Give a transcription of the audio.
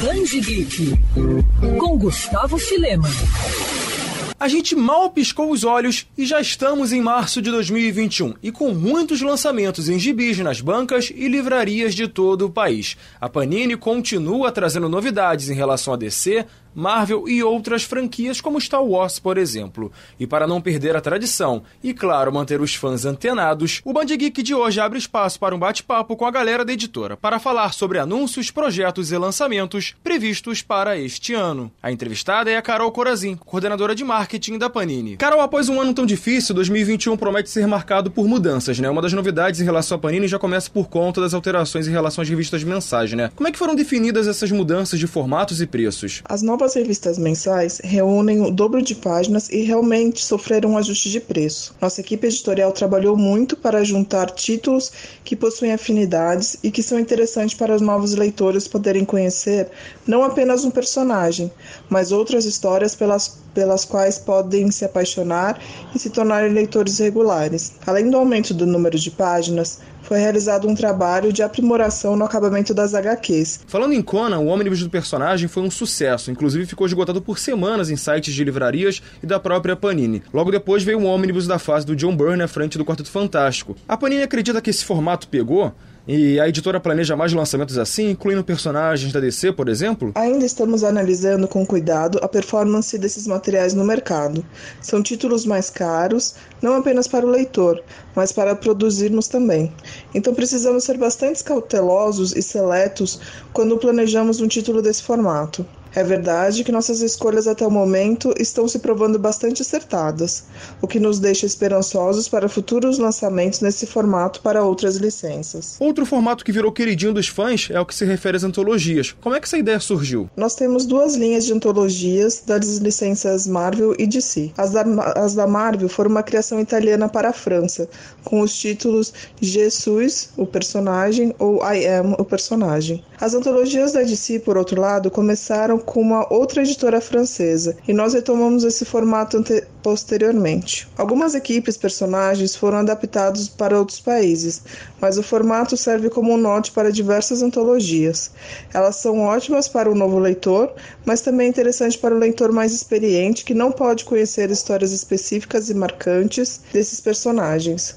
Danji Geek, com Gustavo Filema. A gente mal piscou os olhos e já estamos em março de 2021 e com muitos lançamentos em gibis nas bancas e livrarias de todo o país. A Panini continua trazendo novidades em relação a DC, Marvel e outras franquias como Star Wars, por exemplo. E para não perder a tradição e, claro, manter os fãs antenados, o Band Geek de hoje abre espaço para um bate-papo com a galera da editora para falar sobre anúncios, projetos e lançamentos previstos para este ano. A entrevistada é a Carol Corazin, coordenadora de marketing da Panini. Carol, após um ano tão difícil, 2021 promete ser marcado por mudanças, né? Uma das novidades em relação à Panini já começa por conta das alterações em relação às revistas mensais, né? Como é que foram definidas essas mudanças de formatos e preços? As novas novas revistas mensais reúnem o dobro de páginas e realmente sofreram um ajuste de preço. Nossa equipe editorial trabalhou muito para juntar títulos que possuem afinidades e que são interessantes para os novos leitores poderem conhecer não apenas um personagem, mas outras histórias pelas, pelas quais podem se apaixonar e se tornarem leitores regulares. Além do aumento do número de páginas, foi realizado um trabalho de aprimoração no acabamento das HQs. Falando em Conan, o ônibus do personagem foi um sucesso, inclusive ficou esgotado por semanas em sites de livrarias e da própria Panini. Logo depois veio um ônibus da fase do John Byrne à frente do Quarteto Fantástico. A Panini acredita que esse formato pegou e a editora planeja mais lançamentos assim, incluindo personagens da DC, por exemplo? Ainda estamos analisando com cuidado a performance desses materiais no mercado. São títulos mais caros, não apenas para o leitor, mas para produzirmos também. Então precisamos ser bastante cautelosos e seletos quando planejamos um título desse formato. É verdade que nossas escolhas até o momento estão se provando bastante acertadas, o que nos deixa esperançosos para futuros lançamentos nesse formato para outras licenças. Outro formato que virou queridinho dos fãs é o que se refere às antologias. Como é que essa ideia surgiu? Nós temos duas linhas de antologias das licenças Marvel e DC. As da, as da Marvel foram uma criação italiana para a França, com os títulos Jesus, o personagem, ou I Am, o personagem. As antologias da DC, por outro lado, começaram com uma outra editora francesa, e nós retomamos esse formato posteriormente. Algumas equipes personagens foram adaptados para outros países, mas o formato serve como um norte para diversas antologias. Elas são ótimas para o novo leitor, mas também interessante para o leitor mais experiente que não pode conhecer histórias específicas e marcantes desses personagens.